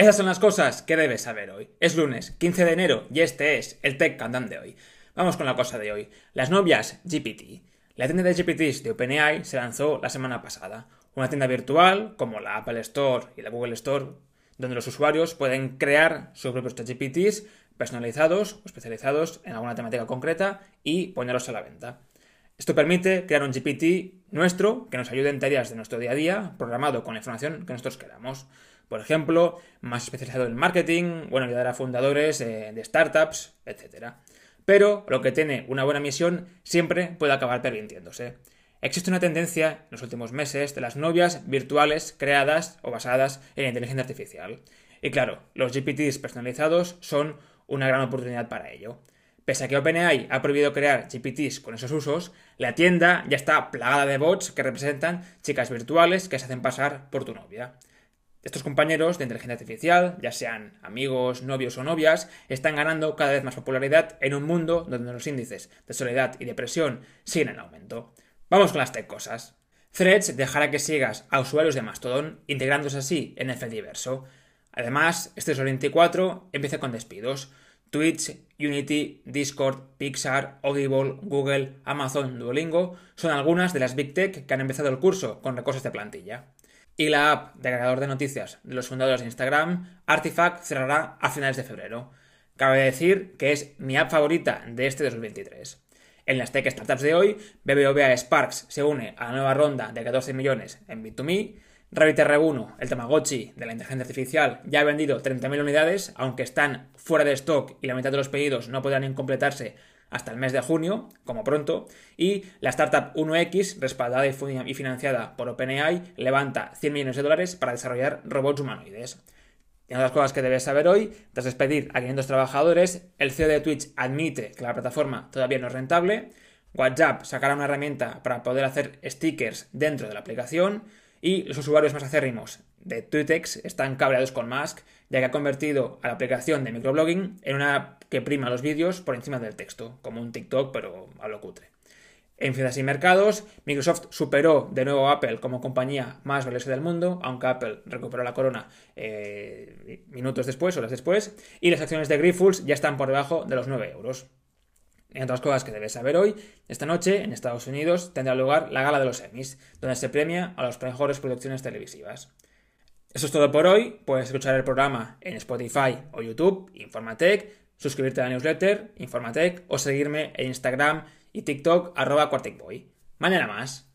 Esas son las cosas que debes saber hoy. Es lunes, 15 de enero, y este es el Tech Countdown de hoy. Vamos con la cosa de hoy. Las novias GPT. La tienda de GPTs de OpenAI se lanzó la semana pasada. Una tienda virtual, como la Apple Store y la Google Store, donde los usuarios pueden crear sus propios GPTs personalizados o especializados en alguna temática concreta y ponerlos a la venta. Esto permite crear un GPT nuestro que nos ayude en tareas de nuestro día a día, programado con la información que nosotros queramos. Por ejemplo, más especializado en marketing, bueno, ayudar a fundadores de startups, etc. Pero lo que tiene una buena misión siempre puede acabar pervirtiéndose. Existe una tendencia en los últimos meses de las novias virtuales creadas o basadas en inteligencia artificial. Y claro, los GPTs personalizados son una gran oportunidad para ello. Pese a que OpenAI ha prohibido crear GPTs con esos usos, la tienda ya está plagada de bots que representan chicas virtuales que se hacen pasar por tu novia. Estos compañeros de inteligencia artificial, ya sean amigos, novios o novias, están ganando cada vez más popularidad en un mundo donde los índices de soledad y depresión siguen en aumento. Vamos con las tech cosas. Threads dejará que sigas a usuarios de Mastodon, integrándose así en el Fediverso. Además, este 2024 empieza con despidos. Twitch, Unity, Discord, Pixar, Audible, Google, Amazon, Duolingo son algunas de las Big Tech que han empezado el curso con recursos de plantilla y la app de agregador de noticias de los fundadores de Instagram, Artifact, cerrará a finales de febrero. Cabe decir que es mi app favorita de este 2023. En las tech startups de hoy, BBVA Sparks se une a la nueva ronda de 14 millones en Bit2Me. Rabbit R1, el Tamagotchi de la inteligencia artificial, ya ha vendido 30.000 unidades, aunque están fuera de stock y la mitad de los pedidos no podrán completarse hasta el mes de junio, como pronto, y la startup 1X, respaldada y financiada por OpenAI, levanta 100 millones de dólares para desarrollar robots humanoides. Y una de las cosas que debes saber hoy, tras despedir a 500 trabajadores, el CEO de Twitch admite que la plataforma todavía no es rentable, WhatsApp sacará una herramienta para poder hacer stickers dentro de la aplicación y los usuarios más acérrimos de Twitex están cabreados con Musk, ya que ha convertido a la aplicación de microblogging en una que prima los vídeos por encima del texto, como un TikTok, pero a lo cutre. En finanzas y mercados, Microsoft superó de nuevo a Apple como compañía más valiosa del mundo, aunque Apple recuperó la corona eh, minutos después, horas después, y las acciones de Grifols ya están por debajo de los 9 euros. En otras cosas que debes saber hoy, esta noche en Estados Unidos tendrá lugar la gala de los Emmys, donde se premia a las mejores producciones televisivas. Eso es todo por hoy. Puedes escuchar el programa en Spotify o YouTube, Informatec, suscribirte a la newsletter, Informatec, o seguirme en Instagram y TikTok, arroba Quarticboy. Mañana más.